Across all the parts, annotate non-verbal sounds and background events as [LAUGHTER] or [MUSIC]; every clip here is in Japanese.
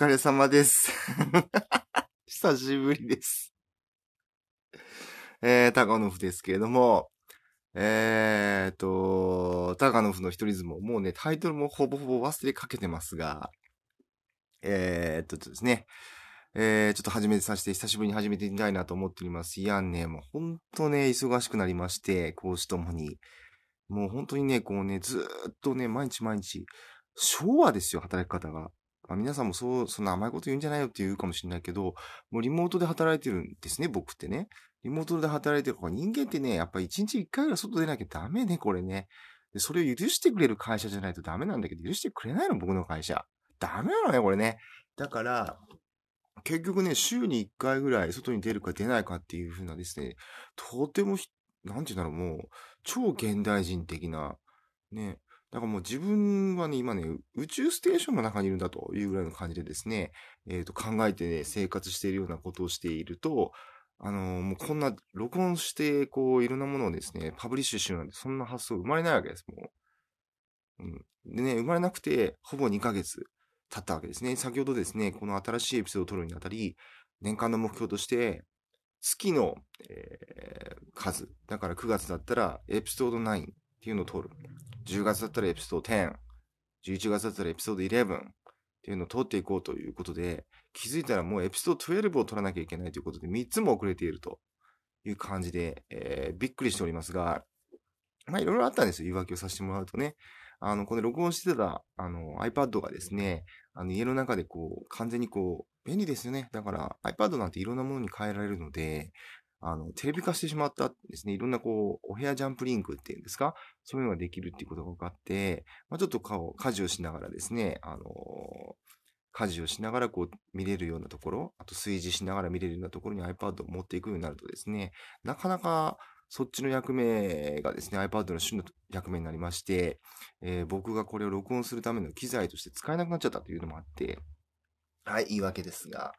お疲れ様です。[LAUGHS] 久しぶりです。えー、高野夫ですけれども、えーっと、高野夫の一人相撲、もうね、タイトルもほぼほぼ忘れかけてますが、えーっとですね、えー、ちょっと始めさせて、久しぶりに始めてみたいなと思っております。いやね、もうほんとね、忙しくなりまして、講師ともに。もう本当にね、こうね、ずーっとね、毎日毎日、昭和ですよ、働き方が。まあ、皆さんもそう、そんな甘いこと言うんじゃないよって言うかもしれないけど、もうリモートで働いてるんですね、僕ってね。リモートで働いてるから、人間ってね、やっぱ一日一回ぐらい外出なきゃダメね、これね。で、それを許してくれる会社じゃないとダメなんだけど、許してくれないの、僕の会社。ダメなのね、これね。だから、結局ね、週に一回ぐらい外に出るか出ないかっていう風なですね、とても、なんて言うんだろう、もう、超現代人的な、ね。だからもう自分はね、今ね、宇宙ステーションの中にいるんだというぐらいの感じでですね、えっ、と、考えてね、生活しているようなことをしていると、あのーもうこんな、録音して、こう、いろんなものをですね、パブリッシュしようなんて、そんな発想生まれないわけです、もう。うん。でね、生まれなくて、ほぼ2ヶ月経ったわけですね。先ほどですね、この新しいエピソードを撮るにあたり、年間の目標として、月の、えー数。だから9月だったら、エピソード9っていうのを撮る。10月だったらエピソード10。11月だったらエピソード11っていうのを撮っていこうということで、気づいたらもうエピソード12を撮らなきゃいけないということで、3つも遅れているという感じで、えーびっくりしておりますが、まあいろいろあったんですよ。言い訳をさせてもらうとね。あの、この録音してた、あの、iPad がですね、あの、家の中でこう、完全にこう、便利ですよね。だから iPad なんていろんなものに変えられるので、あの、テレビ化してしまったですね。いろんなこう、お部屋ジャンプリンクっていうんですか？そういうのができるっていうことが分かって、まあ、ちょっと顔、家事をしながらですね、あの家事をしながらこう見れるようなところ、あと炊事しながら見れるようなところに iPad を持っていくようになるとですね、なかなかそっちの役目がですね、iPad の主の役目になりまして、えー僕がこれを録音するための機材として使えなくなっちゃったというのもあって、はい、言い訳ですが、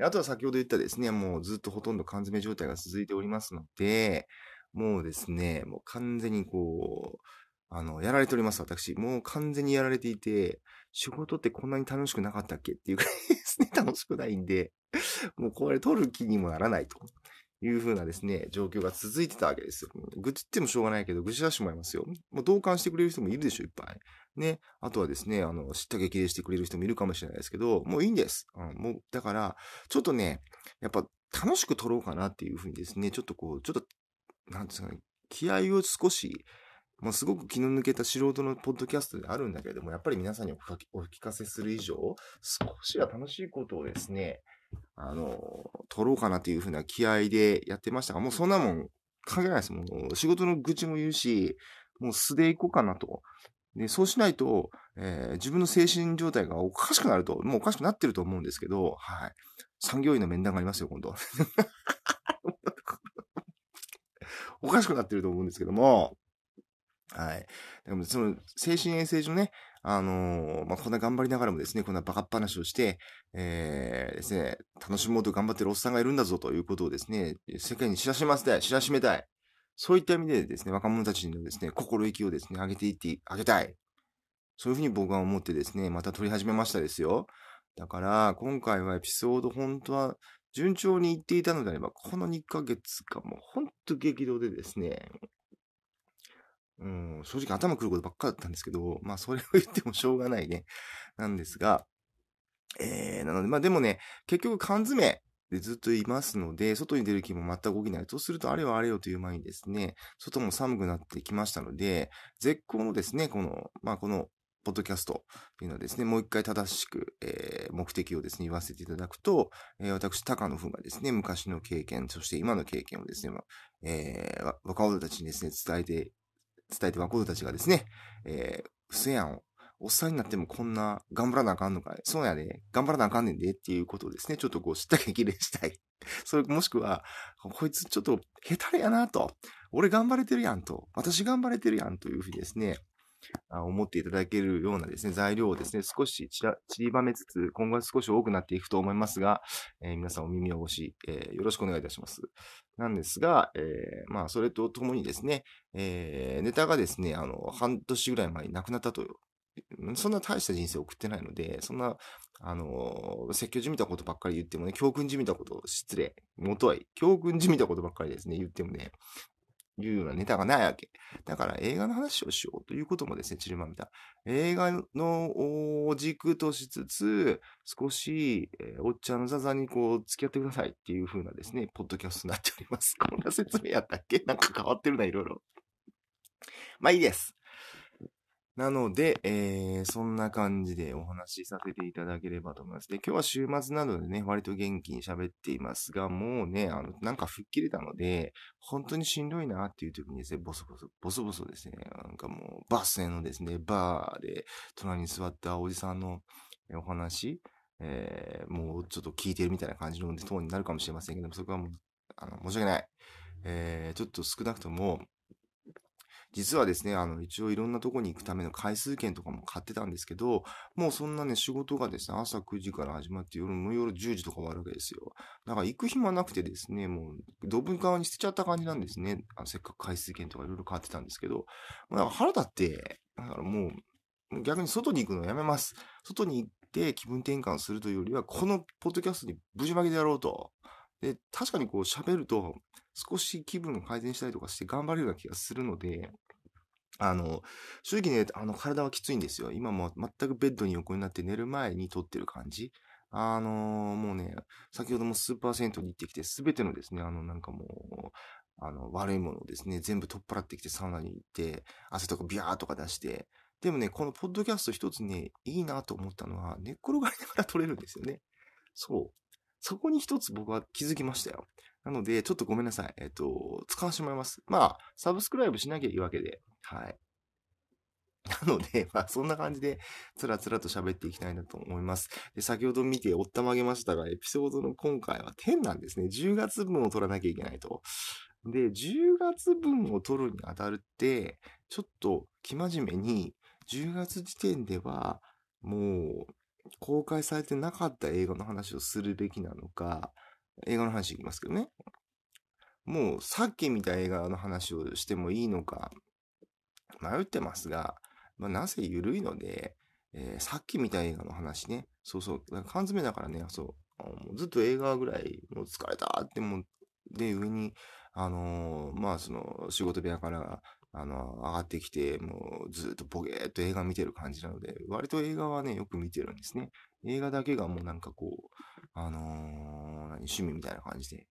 あとは先ほど言ったですね、もうずっとほとんど缶詰状態が続いておりますので、もうですね、もう完全にこう、あの、やられております、私。もう完全にやられていて、仕事ってこんなに楽しくなかったっけっていうくらいですね、楽しくないんで、もうこれ取る気にもならないという風なですね、状況が続いてたわけですよ。愚痴ってもしょうがないけど、愚痴らしてもらいますよ。もう同感してくれる人もいるでしょ、いっぱい。ね。あとはですね、あの、知った激励してくれる人もいるかもしれないですけど、もういいんです。うん、もう、だから、ちょっとね、やっぱ楽しく撮ろうかなっていう風にですね、ちょっとこう、ちょっと、なんですかね、気合を少し、もうすごく気の抜けた素人のポッドキャストであるんだけれども、やっぱり皆さんにお聞きお聞かせする以上、少しは楽しいことをですね、あの、撮ろうかなというふうな気合でやってましたが、もうそんなもん関係ないです。もう仕事の愚痴も言うし、もう素で行こうかなと。で、そうしないと、えー自分の精神状態がおかしくなると、もうおかしくなってると思うんですけど、はい。産業医の面談がありますよ、今度。[LAUGHS] おかしくなってると思うんですけども、はい。でもその、精神衛生上ね、あのーまあ、こんな頑張りながらもですね、こんなバカっ話をして、えーですね、楽しもうと頑張ってるおっさんがいるんだぞということをですね、世界に知らしめたい、知らしめたい。そういった意味でですね、若者たちのですね、心意気をですね、上げていってあげたい。そういうふうに僕は思ってですね、また撮り始めましたですよ。だから、今回はエピソード、本当は順調にいっていたのであれば、この2ヶ月がもう本当激動でですね、うん、正直頭くることばっかだったんですけど、まあそれを言ってもしょうがないね。なんですが、えー、なので、まあでもね、結局缶詰でずっといますので、外に出る気も全く起きない。そうすると、あれよあれよという前にですね、外も寒くなってきましたので、絶好のですね、この、まあこの、ポッドキャストというのはですね、もう一回正しく、えー目的をですね、言わせていただくと、えー私、高野ふがですね、昔の経験、そして今の経験をですね、えー若者たちにですね、伝えて、伝えて若者たちがですね、えー、不正案を、おっさんになってもこんな頑張らなあかんのかい？そうやで、頑張らなあかんねんでっていうことをですね、ちょっとこう知った激励したい。[LAUGHS] それもしくは、こいつちょっと下手れやなと。俺頑張れてるやんと。私頑張れてるやんというふうにですね、思っていただけるようなですね、材料をですね、少し散りばめつつ、今後は少し多くなっていくと思いますが、えー皆さんお耳汚し、えーよろしくお願いいたします。なんですが、えーまあ、それとともにですね、えネタがですね、あの、半年ぐらい前になくなったとそんな大した人生送ってないので、そんな、あの、説教じみたことばっかり言ってもね、教訓じみたこと、失礼。もとい。教訓じみたことばっかりですね、言ってもね、いうようなネタがないわけ。だから映画の話をしようということもですね、チルマ見た。映画の軸としつつ、少し、えー、おっちゃんのザザにこう、付き合ってくださいっていう風なですね、ポッドキャストになっております。こんな説明やったっけ？なんか変わってるな、いろいろ。まあいいです。なので、えー、そんな感じでお話しさせていただければと思います。で、今日は週末なのでね、割と元気に喋っていますが、もうね、あの、なんか吹っ切れたので、本当にしんどいなっていう時にですね、ボソボソ、ボソボソですね、なんかもう、バスへのですね、バーで、隣に座ったおじさんのお話、えー、もうちょっと聞いてるみたいな感じのトーンになるかもしれませんけども、そこはもう、あの、申し訳ない。えー、ちょっと少なくとも、実はですね、あの、一応いろんなとこに行くための回数券とかも買ってたんですけど、もうそんなね、仕事がですね、朝9時から始まって夜、もう夜10時とか終わるわけですよ。だから行く暇なくてですね、もう、ドブ側に捨てちゃった感じなんですね。あのせっかく回数券とかいろいろ買ってたんですけど、だから腹立って、だからもう、逆に外に行くのやめます。外に行って気分転換するというよりは、このポッドキャストにぶちまけてやろうと。で、確かにこう喋ると、少し気分を改善したりとかして頑張れるような気がするので、あの、正直ね、あの、体はきついんですよ。今も全くベッドに横になって寝る前に撮ってる感じ。あのー、もうね、先ほどもスーパー銭湯に行ってきて、すべてのですね、あの、なんかもう、あの、悪いものをですね、全部取っ払ってきてサウナに行って、汗とかビャーとか出して、でもね、このポッドキャスト一つね、いいなと思ったのは、寝っ転がりながら撮れるんですよね。そう。そこに一つ僕は気づきましたよ。なので、ちょっとごめんなさい。えっ、と、使わせてもらいます。まあ、サブスクライブしなきゃいいわけで、はい。[LAUGHS] なので、[LAUGHS] まあそんな感じで、つらつらと喋っていきたいなと思います。で、先ほど見ておったまげましたが、エピソードの今回は10なんですね。10月分を取らなきゃいけないと。で、10月分を取るにあたるって、ちょっと生真面目に、10月時点では、もう、公開されてなかった映画の話をするべきなのか、映画の話いきますけどね。もう、さっき見た映画の話をしてもいいのか、迷ってますが、まあ、なぜ緩いので、えー、さっき見た映画の話ね、そうそう、缶詰だからね、そう、ずっと映画ぐらい、もう疲れたってもう、で、上に、あのー、まあ、その、仕事部屋から、あの、上がってきて、もうずっとボゲーっと映画見てる感じなので、割と映画はね、よく見てるんですね。映画だけがもうなんかこう、あのー、趣味みたいな感じで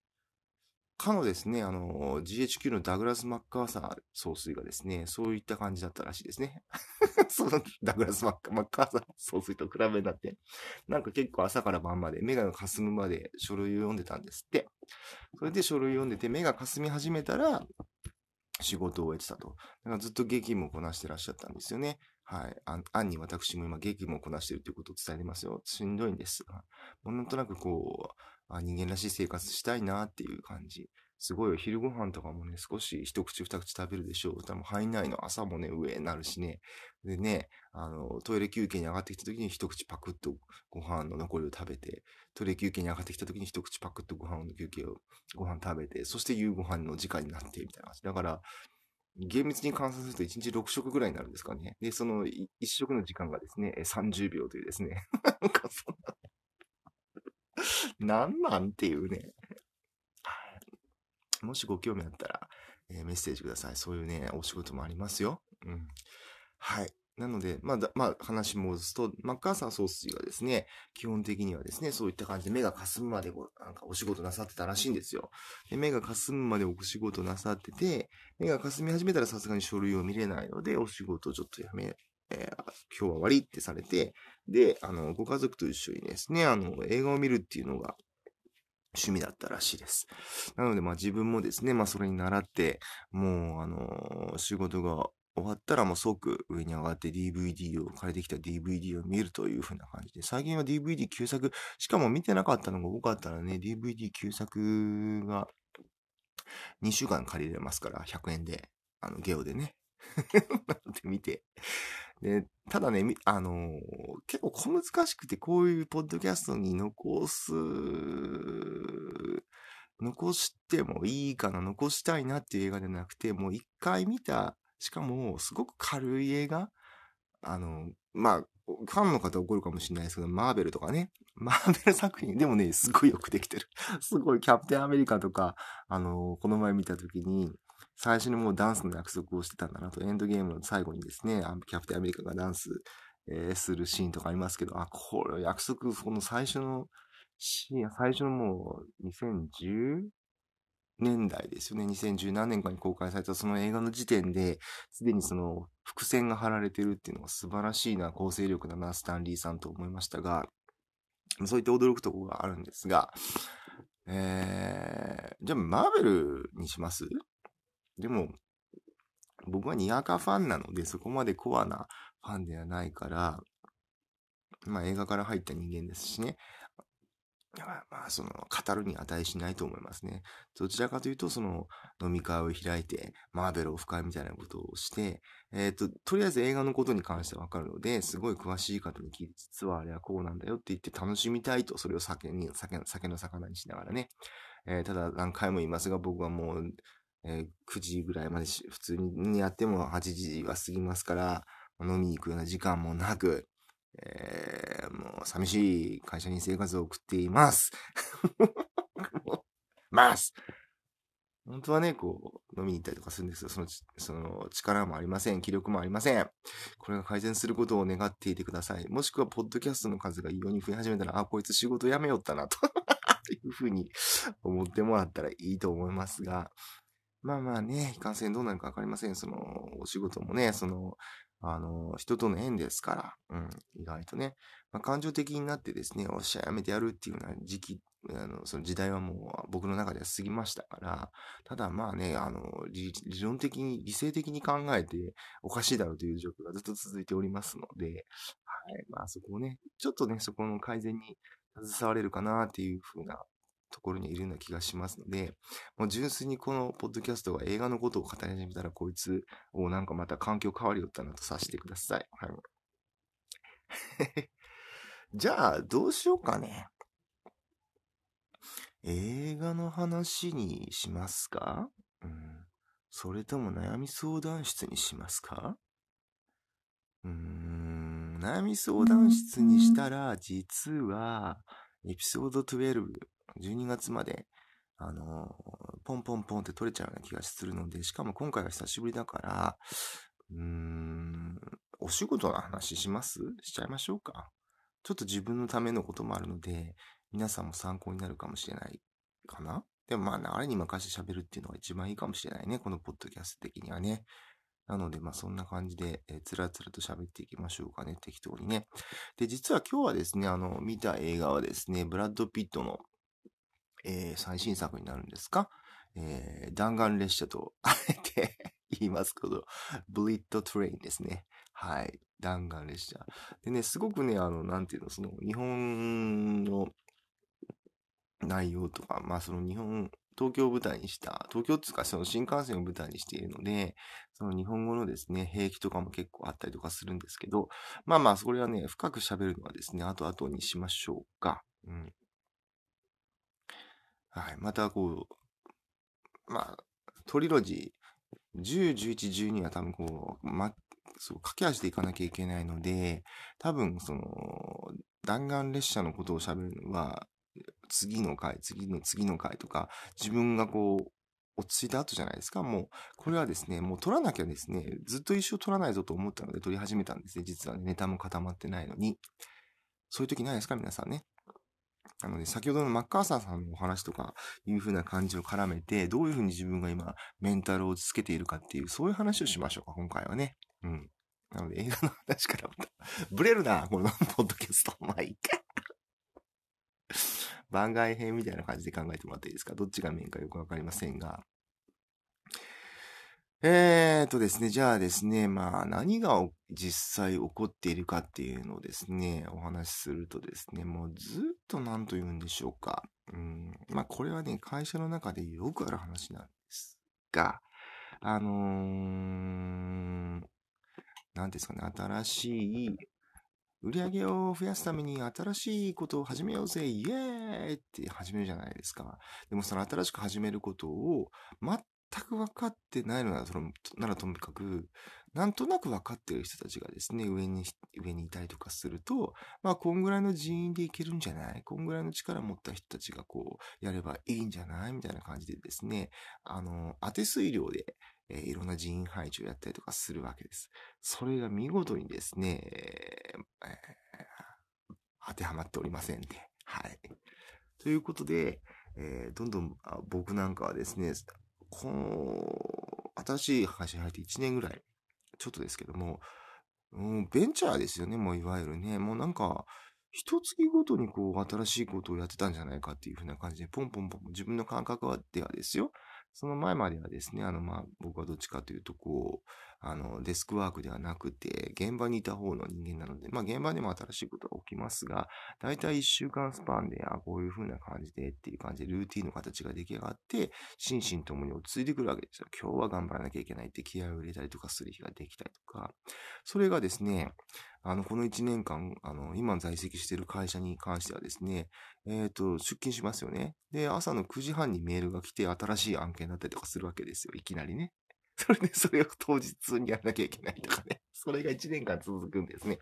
かのですね、あの、GHQ のダグラス・マッカーサー総帥がですね、そういった感じだったらしいですね。[LAUGHS] そのダグラス・マッカーサー総帥と比べになって、なんか結構朝から晩まで目が霞むまで書類を読んでたんですって。それで書類を読んでて目が霞み始めたら、仕事を終えてたと。だからずっと劇務をこなしてらっしゃったんですよね。はい。あ暗に私も今劇務をこなしているということを伝えてますよ。しんどいんです。もうなんとなくこう、あ、人間らしい生活したいなっていう感じ。すごいよ。昼ご飯とかもね、少し一口二口食べるでしょう。多分入んないの朝もね、上になるしね。でね、あの、トイレ休憩に上がってきた時に一口パクッとご飯の残りを食べて、トイレ休憩に上がってきた時に一口パクッとご飯の休憩を、ご飯食べて、そして夕ご飯の時間になってみたいな感じ。だから、厳密に換算すると1日6食ぐらいになるんですかね。で、その1食の時間がですね、30秒というですね。[LAUGHS] なんかそんななんなんていうね。もしご興味あったら、えー、メッセージください。そういうね、お仕事もありますよ。うん。はい。なので、まあ、まあ、話戻すと、マッカーサー総帥がですね、基本的にはですね、そういった感じで目が霞むまでなんかお仕事なさってたらしいんですよ。で目が霞むまでお仕事なさってて、目が霞み始めたらさすがに書類を見れないので、お仕事をちょっとやめえー、今日は終わりってされて、で、あの、ご家族と一緒にですね、あの、映画を見るっていうのが趣味だったらしいです。なので、まあ自分もですね、まあそれに習って、もう、あの、仕事が終わったらもう即上に上がって DVD を、借りてきた DVD を見るという風な感じで、最近は DVD 旧作、しかも見てなかったのが多かったらね、DVD 旧作が2週間借りれますから、100円で、あの、ゲオでね。[LAUGHS] で見て、で、ただね、あのー、結構小難しくて、こういうポッドキャストに残す、残してもいいかな、残したいなっていう映画じゃなくて、もう一回見た、しかもすごく軽い映画？あの、まあ、ファンの方怒るかもしれないですけど、マーベルとかね。[LAUGHS] マーベル作品、でもね、すごいよくできてる。[LAUGHS] すごい、キャプテンアメリカとか、あの、この前見たときに、最初にもうダンスの約束をしてたんだなと、エンドゲームの最後にですね、キャプテンアメリカがダンス、えー、するシーンとかありますけど、あ、これ約束、この最初のシーン、最初のもう、2010年代ですよね。2010何年かに公開されたその映画の時点で、すでにその伏線が張られてるっていうのが素晴らしいな、構成力だな、スタンリーさんと思いましたが、そういった驚くところがあるんですが、えー、じゃあマーベルにします？でも、僕はにわかファンなので、そこまでコアなファンではないから、まあ映画から入った人間ですしね。まあ、その、語るに値しないと思いますね。どちらかというと、その、飲み会を開いて、マーベルオフ会みたいなことをして、えっ、ー、と、とりあえず映画のことに関してわかるので、すごい詳しい方に聞いて、実はあれはこうなんだよって言って楽しみたいと、それを酒に、酒酒の魚にしながらね。えー、ただ、何回も言いますが、僕はもう、えー、9時ぐらいまで普通にやっても8時は過ぎますから、飲みに行くような時間もなく、えー、もう寂しい会社に生活を送っています。[LAUGHS] ます。本当はね、こう、飲みに行ったりとかするんですよ。その、その力もありません。気力もありません。これが改善することを願っていてください。もしくは、ポッドキャストの数が異様に増え始めたら、あ、こいつ仕事辞めよったな、というふうに思ってもらったらいいと思いますが、まあまあね、いかんせんどうなるかわかりません。その、お仕事もね、その、あの、人との縁ですから、うん、意外とね、まあ、感情的になってですね、おっしゃやめてやるっていうような時期、あの、その時代はもう僕の中では過ぎましたから、ただまあね、あの、理論的に、理性的に考えておかしいだろうという状況がずっと続いておりますので、はい、まあそこをね、ちょっとね、そこの改善に携われるかなっていうふうなところにいるような気がしますので、もう純粋にこのポッドキャストが映画のことを語り始めたら、こいつをなんかまた環境変わりよったなとさせてください。はい。[LAUGHS] じゃあ、どうしようかね。映画の話にしますか？うん。それとも悩み相談室にしますか？うーん。悩み相談室にしたら、実は、エピソード12、12月まで、あのポンポンポンって取れちゃうような気がするので、しかも今回は久しぶりだから、うーん、お仕事の話します？しちゃいましょうか。ちょっと自分のためのこともあるので、皆さんも参考になるかもしれないかな？でもまあ、あれに任せて喋るっていうのが一番いいかもしれないね。このポッドキャスト的にはね。なので、まあそんな感じで、えー、つらつらと喋っていきましょうかね。適当にね。で、実は今日はですね、あの、見た映画はですね、ブラッド・ピットのえー、最新作になるんですか？えー、弾丸列車と、[LAUGHS] あえて言いますけど、ブレット・トレインですね。はい。弾丸列車。でね、すごくね、あの、なんていうの、その、日本の内容とか、まあ、その日本、東京を舞台にした、東京っていうかその新幹線を舞台にしているので、その日本語のですね、表記とかも結構あったりとかするんですけど、まあまあ、それはね、深く喋るのはですね、後々にしましょうか。うん。はい。またこう、まあ、トリロジー、10、11、12は多分こう、ま、そう、駆け足でいかなきゃいけないので、多分その、弾丸列車のことを喋るのは、次の回、次の次の回とか、自分がこう、落ち着いた後じゃないですか。もう、これはですね、もう撮らなきゃですね、ずっと一生撮らないぞと思ったので撮り始めたんですね。実は、ね、ネタも固まってないのに。そういう時ないですか？皆さんね。なので、先ほどのマッカーサーさんのお話とかいうふうな感じを絡めて、どういうふうに自分が今、メンタルを落ち着けているかっていう、そういう話をしましょうか、今回はね。うん。なので、映画の話からまた、ブレるな、このポッドキャスト。まあ、いいか。番外編みたいな感じで考えてもらっていいですか？どっちがメインかよくわかりませんが。えーとですね、じゃあですね、まあ何が実際起こっているかっていうのをですね、お話しするとですね、もうずっと何と言うんでしょうか。うん、まあこれはね、会社の中でよくある話なんですが、あのー、なんですかね、新しい売り上げを増やすために新しいことを始めようぜ、イエーイって始めるじゃないですか。でもその新しく始めることを待っ全く分かってないのなら、そのならともかく、なんとなく分かってる人たちがですね、上に、上にいたりとかすると、まあ、こんぐらいの人員でいけるんじゃないこんぐらいの力を持った人たちがこう、やればいいんじゃないみたいな感じでですね、あの、当て推量で、えー、いろんな人員配置をやったりとかするわけです。それが見事にですね、えー、当てはまっておりませんね。はい。ということで、えー、どんどん僕なんかはですね、この、新しい会社に入って1年ぐらい、ちょっとですけども、うん、ベンチャーですよね、もういわゆるね。もうなんか、一月ごとにこう、新しいことをやってたんじゃないかっていうふうな感じで、ポンポンポン、自分の感覚ではですよ。その前まではですね、あの、まあ、僕はどっちかというと、こう、あの、デスクワークではなくて、現場にいた方の人間なので、まあ、現場でも新しいことが起きますが、だいたい一週間スパンで、あ、こういう風な感じでっていう感じで、ルーティンの形が出来上がって、心身ともに落ち着いてくるわけですよ。今日は頑張らなきゃいけないって気合を入れたりとかする日ができたりとか、それがですね、あの、この1年間、あの、今在籍している会社に関してはですね、えっ、ー、と、出勤しますよね。で、朝の9時半にメールが来て、新しい案件だったりとかするわけですよ。いきなりね。[LAUGHS] それで、それを当日にやらなきゃいけないとかね。それが1年間続くんですね。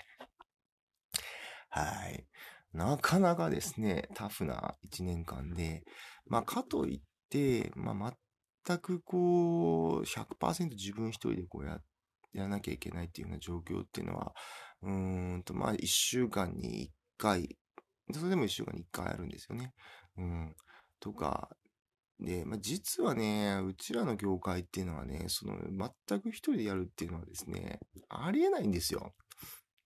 はい。なかなかですね、タフな1年間で、まあ、かといって、まあ、全くこう、100%自分一人でこうや、やらなきゃいけないっていうような状況っていうのは、うんと、まあ、一週間に一回、それでも一週間に一回あるんですよね。うん。とか、で、まあ、実はね、うちらの業界っていうのはね、その、全く一人でやるっていうのはですね、ありえないんですよ。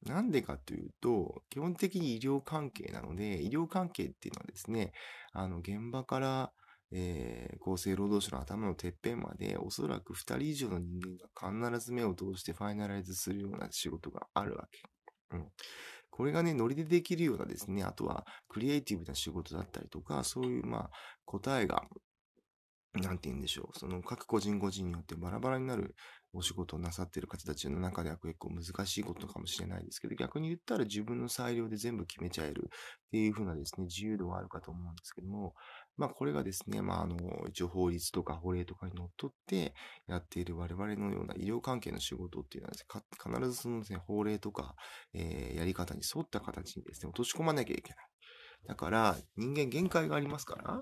なんでかというと、基本的に医療関係なので、医療関係っていうのはですね、あの、現場から、えー、厚生労働省の頭のてっぺんまで、おそらく2人以上の人間が必ず目を通してファイナライズするような仕事があるわけ。うん。これがね、ノリでできるようなですね、あとはクリエイティブな仕事だったりとか、そういう、まあ、答えが、なんて言うんでしょう。その各個人個人によってバラバラになるお仕事をなさっている方たちの中では結構難しいことかもしれないですけど、逆に言ったら自分の裁量で全部決めちゃえるっていう風なですね、自由度はあるかと思うんですけども、まあこれがですね、まああの、一応法律とか法令とかにのっとってやっている我々のような医療関係の仕事っていうのはですね、必ずそのですね、法令とか、えー、やり方に沿った形にですね、落とし込まなきゃいけない。だから、人間限界がありますから、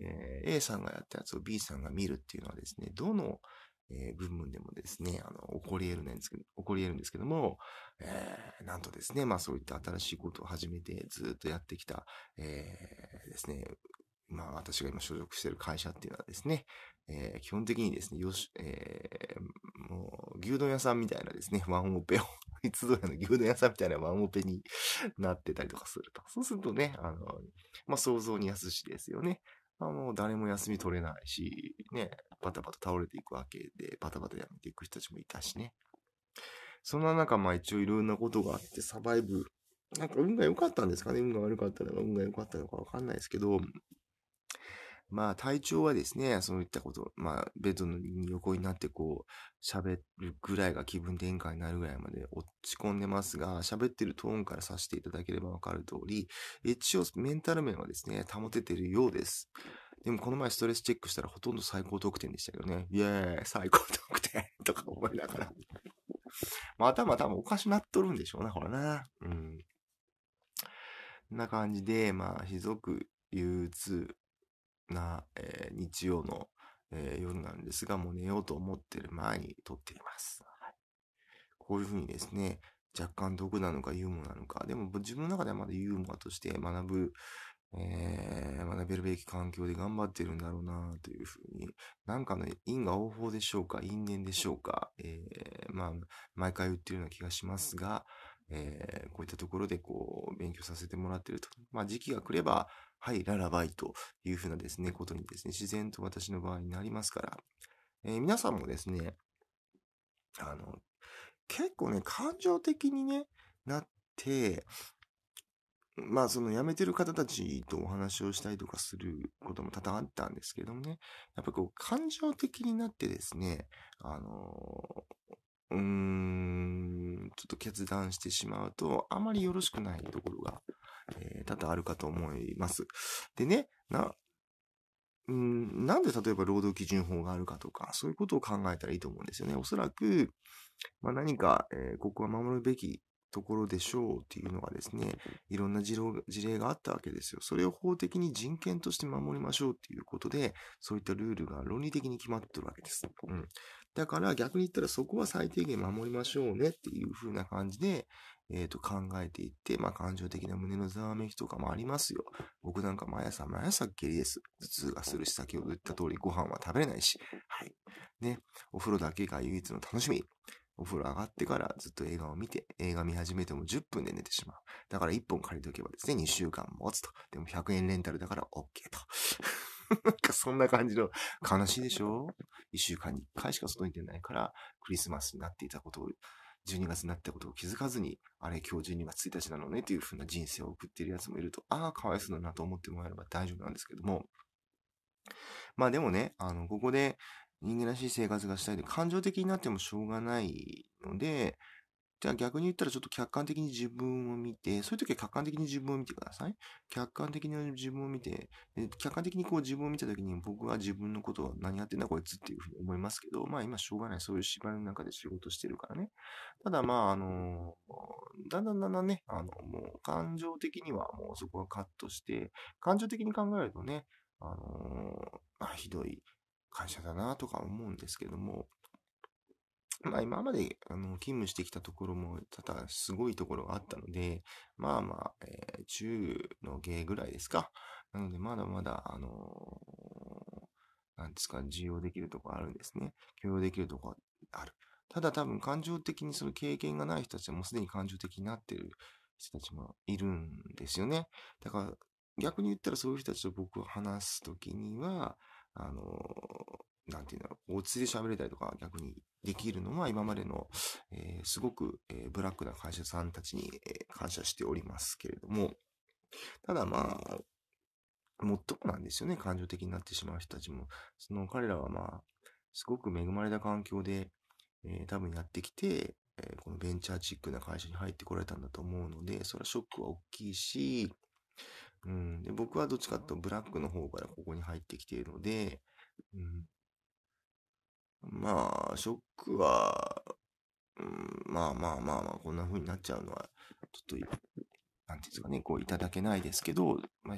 えー、A さんがやったやつを B さんが見るっていうのはですね、どの、えー、部分でもですね、あの、起こり得るんですけど、起こり得るんですけども、えー、なんとですね、まあそういった新しいことを始めてずっとやってきた、えー、ですね、まあ私が今所属している会社っていうのはですね、えー、基本的にですね、よし、えー、もう、牛丼屋さんみたいなですね、ワンオペを、いつぞやの牛丼屋さんみたいなワンオペになってたりとかすると。そうするとね、あの、まあ想像に安しですよね。まあの、誰も休み取れないし、ね、バタバタ倒れていくわけで、バタバタやめていく人たちもいたしね。そんな中、まあ一応いろんなことがあって、サバイブ、なんか運が良かったんですかね運が悪かったのか、運が良かったのかわかんないですけど、まあ体調はですね、そういったこと、まあベッドの横になってこう喋るぐらいが気分転換になるぐらいまで落ち込んでますが、喋ってるトーンからさせていただければわかる通り、一応メンタル面はですね、保ててるようです。でもこの前ストレスチェックしたらほとんど最高得点でしたけどね。イェーイ、最高得点とか思いながら。まあ頭多分おかしなっとるんでしょうな、ほらな。う。んな感じで、まあ、ひどく憂鬱な、えー、日曜の、えー、夜なんですが、もう寝ようと思ってる前に撮っています。はい、こういうふうにですね、若干毒なのかユーモアなのか、でも自分の中ではまだユーモアとして学ぶ、えー、学べるべき環境で頑張ってるんだろうなというふうに、なんかの因果応報でしょうか、因縁でしょうか、えー、まあ、毎回言ってるような気がしますが、えー、こういったところでこう、勉強させてもらってると。まあ、時期が来れば、はい、ララバイというふうなですね、ことにですね、自然と私の場合になりますから、えー、皆さんもですね、あの、結構ね、感情的にね、なって、まあその辞めてる方たちとお話をしたりとかすることも多々あったんですけどもね、やっぱこう感情的になってですね、あのうーん、ちょっと決断してしまうと、あまりよろしくないところが、えー、多々あるかと思います。でね、な、ん、なんで例えば労働基準法があるかとか、そういうことを考えたらいいと思うんですよね。おそらく、まあ、何か、えー、ここは守るべきところでしょうっていうのがですね、いろんな事例があったわけですよ。それを法的に人権として守りましょうっていうことで、そういったルールが論理的に決まってるわけです。うん。だから逆に言ったらそこは最低限守りましょうねっていう風な感じで、え、ー、と考えていって、まあ感情的な胸のざわめきとかもありますよ。僕なんか毎朝毎朝下痢です。頭痛がするし、先ほど言った通りご飯は食べれないし。はい。ね。お風呂だけが唯一の楽しみ。お風呂上がってからずっと映画を見て、映画見始めても10分で寝てしまう。だから1本借りておけばですね、2週間持つと。でも100円レンタルだから OK と。[LAUGHS] なんかそんな感じの悲しいでしょ ?1 週間に1回しか外に出ないから、クリスマスになっていたことを、12月になったことを気づかずに、あれ今日12月1日なのねという風な人生を送っているやつもいると、ああ、かわいそうだなと思ってもらえれば大丈夫なんですけども、まあでもね、あの、ここで人間らしい生活がしたいで感情的になってもしょうがないので、じゃあ逆に言ったらちょっと客観的に自分を見て、そういう時は客観的に自分を見てください。客観的に自分を見て、客観的にこう自分を見た時に僕は自分のことを何やってんだこいつっていうふうに思いますけど、まあ今しょうがない。そういう縛りの中で仕事してるからね。ただまああの、だんだんだんだんね、あの、もう感情的にはもうそこはカットして、感情的に考えるとね、あのまあひどい会社だなとか思うんですけども、まあ今まであの勤務してきたところもただすごいところがあったので、まあまあ、えー、中の芸ぐらいですか。なのでまだまだ、あのー、なんですか、需要できるとこあるんですね。許容できるとこある。ただ多分感情的にその経験がない人たちはもうすでに感情的になってる人たちもいるんですよね。だから逆に言ったらそういう人たちと僕が話すときには、あのなんていうんだろう、落ち着いて喋れたりとか逆にできるのは今までの、えー、すごく、えー、ブラックな会社さんたちに、えー、感謝しておりますけれども、ただまあ、もっともなんですよね、感情的になってしまう人たちも。その彼らはまあ、すごく恵まれた環境で、えー、多分やってきて、えー、このベンチャーチックな会社に入ってこられたんだと思うので、それはショックは大きいし、うん、で僕はどっちかというとブラックの方からここに入ってきているので、うん、まあ、ショックは、うん、まあまあまあまあ、こんな風になっちゃうのは、ちょっと、なんていうんですかね、こういただけないですけど、まあ、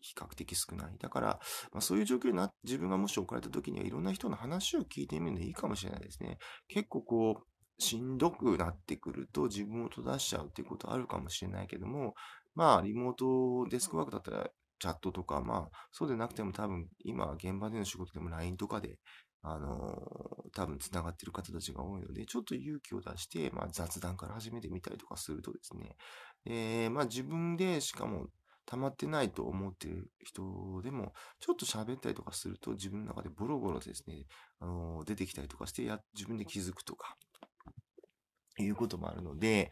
比較的少ない。だから、まあ、そういう状況にな、自分がもし置かれた時にはいろんな人の話を聞いてみるのいいかもしれないですね。結構こう、しんどくなってくると自分を閉ざしちゃうっていうことあるかもしれないけども、まあ、リモートデスクワークだったら、チャットとか、まあ、そうでなくても多分、今、現場での仕事でも LINE とかであのー、多分繋がってる方たちが多いので、ちょっと勇気を出して、まあ、雑談から始めてみたりとかするとですね、えー、まあ自分でしかも溜まってないと思ってる人でも、ちょっと喋ったりとかすると自分の中でボロボロですね、あのー、出てきたりとかしてや、自分で気づくとか、いうこともあるので、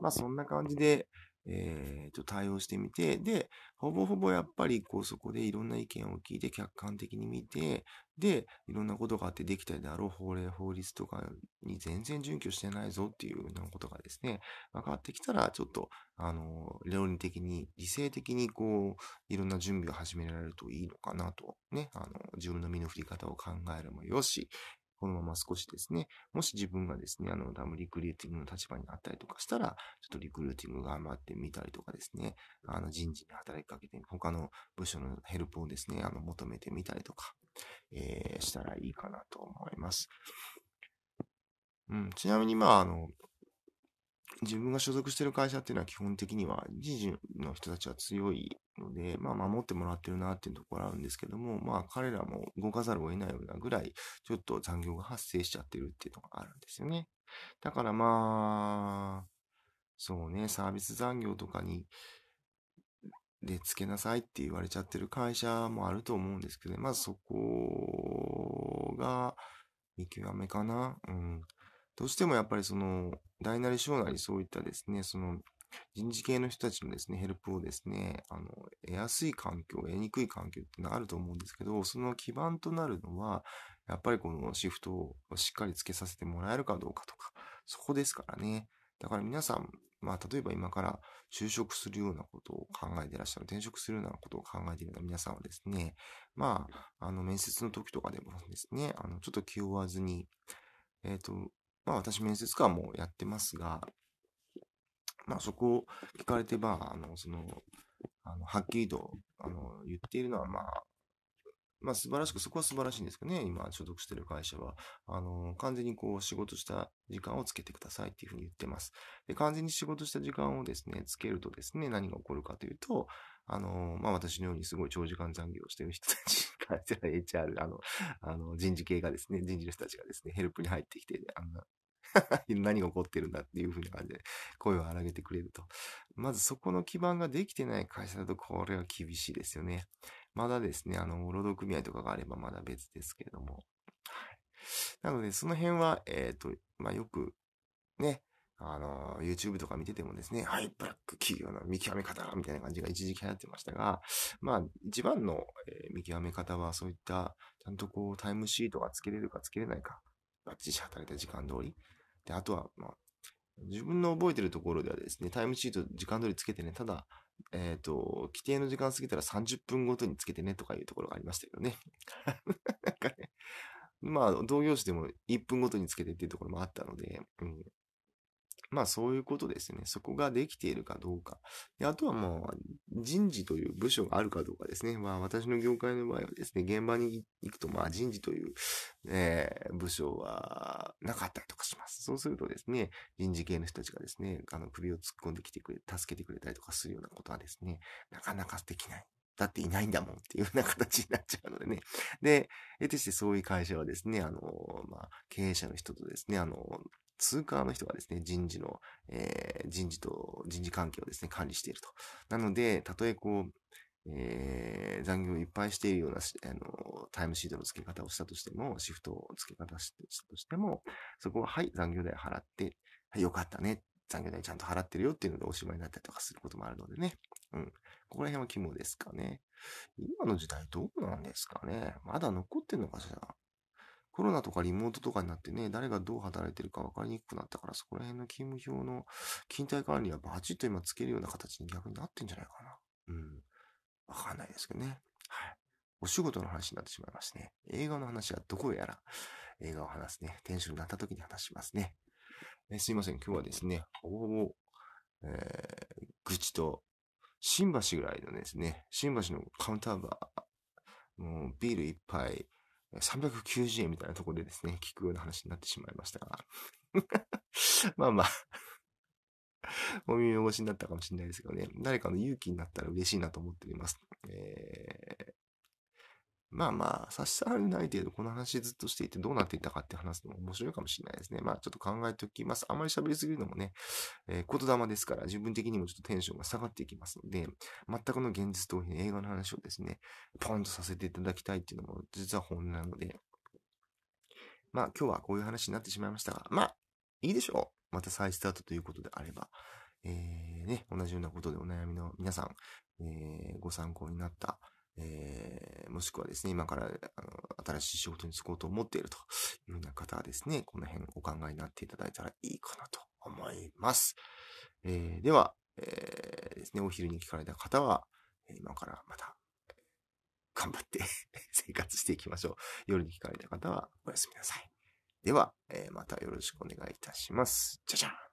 まあそんな感じで、えー、と対応してみて、で、ほぼほぼやっぱりこうそこでいろんな意見を聞いて客観的に見て、で、いろんなことがあってできたであろう法令、法律とかに全然準拠してないぞっていうようなことがですね、分かってきたら、ちょっと、あの、論理的に、理性的にこう、いろんな準備を始められるといいのかなと、ね、あの、自分の身の振り方を考えるもよし、このまま少しですね、もし自分がですね、あの、ダムリクルーティングの立場にあったりとかしたら、ちょっとリクルーティング頑張ってみたりとかですね、あの、人事に働きかけて、他の部署のヘルプをですね、あの、求めてみたりとか、えー、したらいいかなと思います。うん、ちなみに、まあ、あの、自分が所属してる会社っていうのは基本的には人事の人たちは強いので、まあ守ってもらってるなっていうところあるんですけども、まあ彼らも動かざるを得ないようなぐらい、ちょっと残業が発生しちゃってるっていうのがあるんですよね。だからまあ、そうね、サービス残業とかに、で、つけなさいって言われちゃってる会社もあると思うんですけど、まずそこが見極めかな。うん。どうしてもやっぱりその、大なり小なりそういったですね、その、人事系の人たちのですね、ヘルプをですね、あの、得やすい環境、得にくい環境ってのがあると思うんですけど、その基盤となるのは、やっぱりこのシフトをしっかりつけさせてもらえるかどうかとか、そこですからね。だから皆さん、まあ、例えば今から就職するようなことを考えていらっしゃる、転職するようなことを考えているような皆さんはですね、まあ、あの、面接の時とかでもですね、あの、ちょっと気負わずに、えっ、ー、と、まあ、私面接官もやってますが、まあ、そこを聞かれて、まあ、の、その、あの、はっきりと、あの、言っているのは、まあ、まあ素晴らしく、そこは素晴らしいんですけどね、今所属してる会社は。あの、完全にこう仕事した時間をつけてくださいっていうふうに言ってます。で、完全に仕事した時間をですね、つけるとですね、何が起こるかというと、あの、まあ私のようにすごい長時間残業してる人たちから、[LAUGHS] HR、あの、あの、人事系がですね、人事の人たちがですね、ヘルプに入ってきて、あんな、[LAUGHS] 何が起こってるんだっていう風な感じで声を荒げてくれると。まずそこの基盤ができてない会社だとこれは厳しいですよね。まだですね、あの、労働組合とかがあればまだ別ですけれども。なので、その辺は、えっ、ー、と、まあ、よく、ね、あの、YouTube とか見ててもですね、はい、ブラック企業の見極め方みたいな感じが一時期流行ってましたが、まあ、一番の、え、見極め方はそういった、ちゃんとこう、タイムシートがつけれるかつけれないか、バッチリ働いた時間通り。で、あとは、まあ、自分の覚えてるところではですね、タイムシート時間通りつけてね、ただ、えっ、ー、と、規定の時間過ぎたら30分ごとにつけてねとかいうところがありましたけどね。[LAUGHS] なんかね、まあ、同業種でも1分ごとにつけてっていうところもあったので、うん、まあそういうことですね。そこができているかどうか。であとはもう人事という部署があるかどうかですね。まあ私の業界の場合はですね、現場に行くとまあ人事という、えー、部署はなかったりとかします。そうするとですね、人事系の人たちがですね、あの首を突っ込んできてくれ、助けてくれたりとかするようなことはですね、なかなかできない。だっていないんだもんっていうような形になっちゃうのでね。で、得てしてそういう会社はですね、あの、まあ、経営者の人とですね、あの、通貨の人がですね、人事の、えー、人事と人事関係をですね、管理していると。なので、たとえこう、えー、残業をいっぱいしているような、あの、タイムシートの付け方をしたとしても、シフトを付け方したとしても、そこは、はい、残業代払って、はい、よかったね。残業代ちゃんと払ってるよっていうのでおしまいになったりとかすることもあるのでね。うん。ここら辺は肝ですかね。今の時代どうなんですかね。まだ残ってんのかしら。コロナとかリモートとかになってね、誰がどう働いてるか分かりにくくなったから、そこら辺の勤務表の勤怠管理はバチッと今つけるような形に逆になってんじゃないかな。うん。わかんないですけどね。はい。お仕事の話になってしまいましてね。映画の話はどこやら映画を話すね。テンションになった時に話しますね。えすいません。今日はですね、ほぼほぼ、えー、愚痴と、新橋ぐらいのですね、新橋のカウンターバー、もうビール一杯、390円みたいなところでですね、聞くような話になってしまいましたが。[LAUGHS] まあまあ [LAUGHS] お耳汚しになったかもしれないですけどね、誰かの勇気になったら嬉しいなと思っております。えまあまあ、差し障りない程度この話ずっとしていてどうなっていたかって話すのも面白いかもしれないですね。まあちょっと考えておきます。あまり喋りすぎるのもね、えー、言霊ですから自分的にもちょっとテンションが下がっていきますので、全くの現実逃避の映画の話をですね、ポンとさせていただきたいっていうのも実は本音なので、まあ今日はこういう話になってしまいましたが、まあいいでしょう。また再スタートということであれば、えー、ね、同じようなことでお悩みの皆さん、えー、ご参考になったえー、もしくはですね、今からあの新しい仕事に就こうと思っているというような方はですね、この辺お考えになっていただいたらいいかなと思います。えー、では、えー、ですね、お昼に聞かれた方は、今からまた頑張って [LAUGHS] 生活していきましょう。夜に聞かれた方はおやすみなさい。では、え、またよろしくお願いいたします。じゃじゃん